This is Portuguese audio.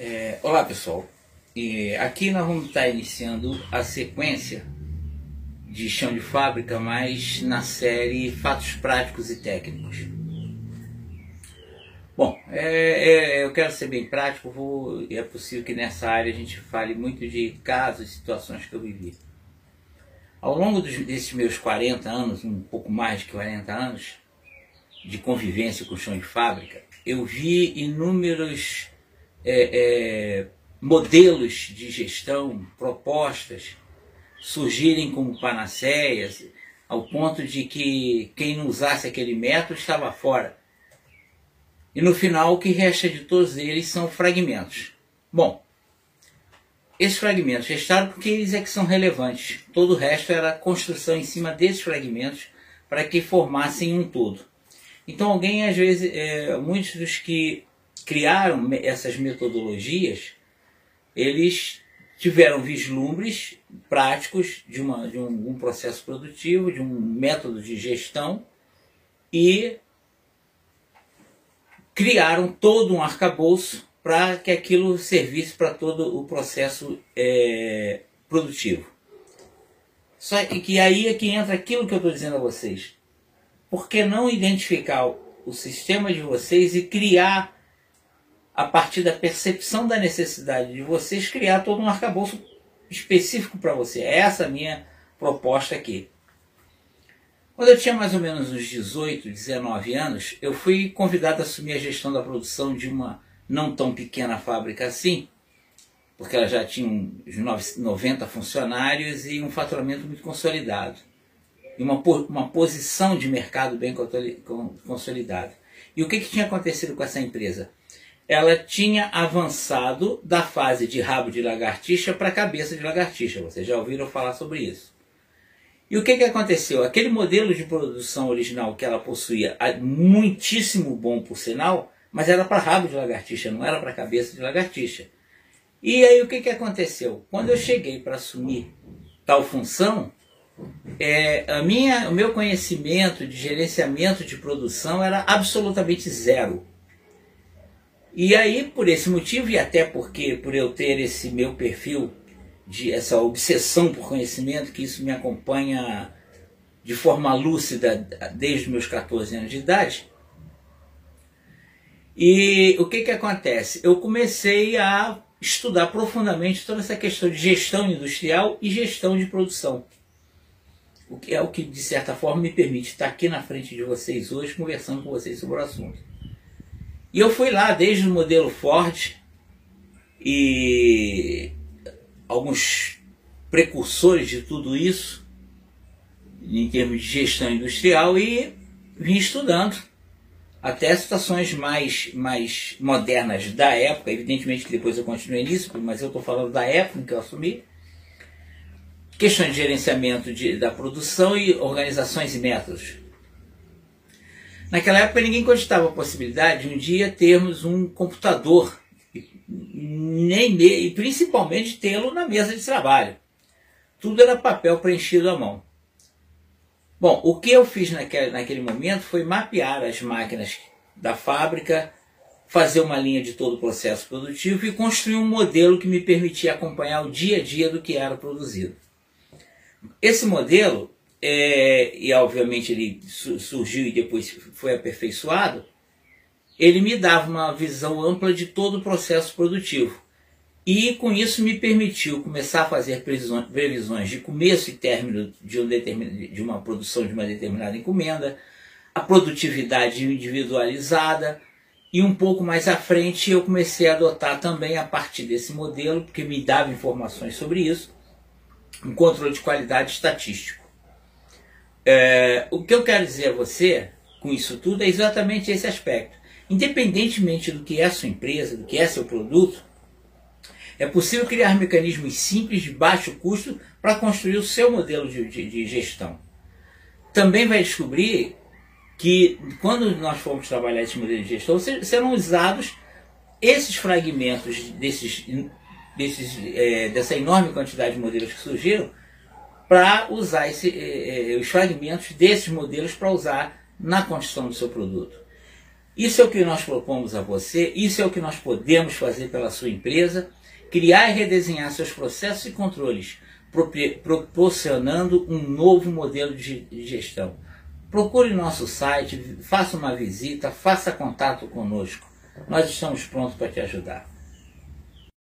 É, olá pessoal, e aqui nós vamos estar iniciando a sequência de chão de fábrica, mas na série Fatos Práticos e Técnicos. Bom, é, é, eu quero ser bem prático, vou, é possível que nessa área a gente fale muito de casos e situações que eu vivi. Ao longo dos, desses meus 40 anos, um pouco mais de 40 anos, de convivência com o chão de fábrica, eu vi inúmeros é, é, modelos de gestão, propostas surgirem como panaceias, ao ponto de que quem não usasse aquele método estava fora. E no final o que resta de todos eles são fragmentos. Bom, esses fragmentos restaram porque eles é que são relevantes. Todo o resto era construção em cima desses fragmentos para que formassem um todo. Então alguém às vezes, é, muitos dos que criaram essas metodologias, eles tiveram vislumbres práticos de, uma, de um, um processo produtivo, de um método de gestão e criaram todo um arcabouço para que aquilo servisse para todo o processo é, produtivo. Só que aí é que entra aquilo que eu estou dizendo a vocês. Por que não identificar o sistema de vocês e criar a partir da percepção da necessidade de vocês, criar todo um arcabouço específico para você. É essa a minha proposta aqui. Quando eu tinha mais ou menos uns 18, 19 anos, eu fui convidado a assumir a gestão da produção de uma não tão pequena fábrica assim, porque ela já tinha uns 90 funcionários e um faturamento muito consolidado. E uma, uma posição de mercado bem consolidada. E o que, que tinha acontecido com essa empresa? Ela tinha avançado da fase de rabo de lagartixa para cabeça de lagartixa. Vocês já ouviram falar sobre isso. E o que, que aconteceu? Aquele modelo de produção original que ela possuía, muitíssimo bom por sinal, mas era para rabo de lagartixa, não era para cabeça de lagartixa. E aí o que, que aconteceu? Quando eu cheguei para assumir tal função, é, a minha, o meu conhecimento de gerenciamento de produção era absolutamente zero. E aí, por esse motivo, e até porque por eu ter esse meu perfil, de essa obsessão por conhecimento, que isso me acompanha de forma lúcida desde meus 14 anos de idade. E o que, que acontece? Eu comecei a estudar profundamente toda essa questão de gestão industrial e gestão de produção. O que é o que, de certa forma, me permite estar aqui na frente de vocês hoje, conversando com vocês sobre o assunto. E eu fui lá desde o modelo Ford e alguns precursores de tudo isso, em termos de gestão industrial, e vim estudando até situações mais, mais modernas da época. Evidentemente que depois eu continuei nisso, mas eu estou falando da época em que eu assumi. Questões de gerenciamento de, da produção e organizações e métodos. Naquela época ninguém cogitava a possibilidade de um dia termos um computador nem e principalmente tê-lo na mesa de trabalho. Tudo era papel preenchido à mão. Bom, o que eu fiz naquele, naquele momento foi mapear as máquinas da fábrica, fazer uma linha de todo o processo produtivo e construir um modelo que me permitia acompanhar o dia a dia do que era produzido. Esse modelo é, e obviamente ele surgiu e depois foi aperfeiçoado, ele me dava uma visão ampla de todo o processo produtivo. E com isso me permitiu começar a fazer previsões de começo e término de, um de uma produção de uma determinada encomenda, a produtividade individualizada, e um pouco mais à frente eu comecei a adotar também a partir desse modelo, porque me dava informações sobre isso, um controle de qualidade estatístico. É, o que eu quero dizer a você com isso tudo é exatamente esse aspecto. Independentemente do que é a sua empresa, do que é seu produto, é possível criar mecanismos simples de baixo custo para construir o seu modelo de, de, de gestão. Também vai descobrir que quando nós formos trabalhar esse modelo de gestão, serão usados esses fragmentos desses, desses, é, dessa enorme quantidade de modelos que surgiram para usar esse, eh, eh, os fragmentos desses modelos para usar na construção do seu produto. Isso é o que nós propomos a você, isso é o que nós podemos fazer pela sua empresa, criar e redesenhar seus processos e controles, proporcionando um novo modelo de gestão. Procure nosso site, faça uma visita, faça contato conosco. Nós estamos prontos para te ajudar.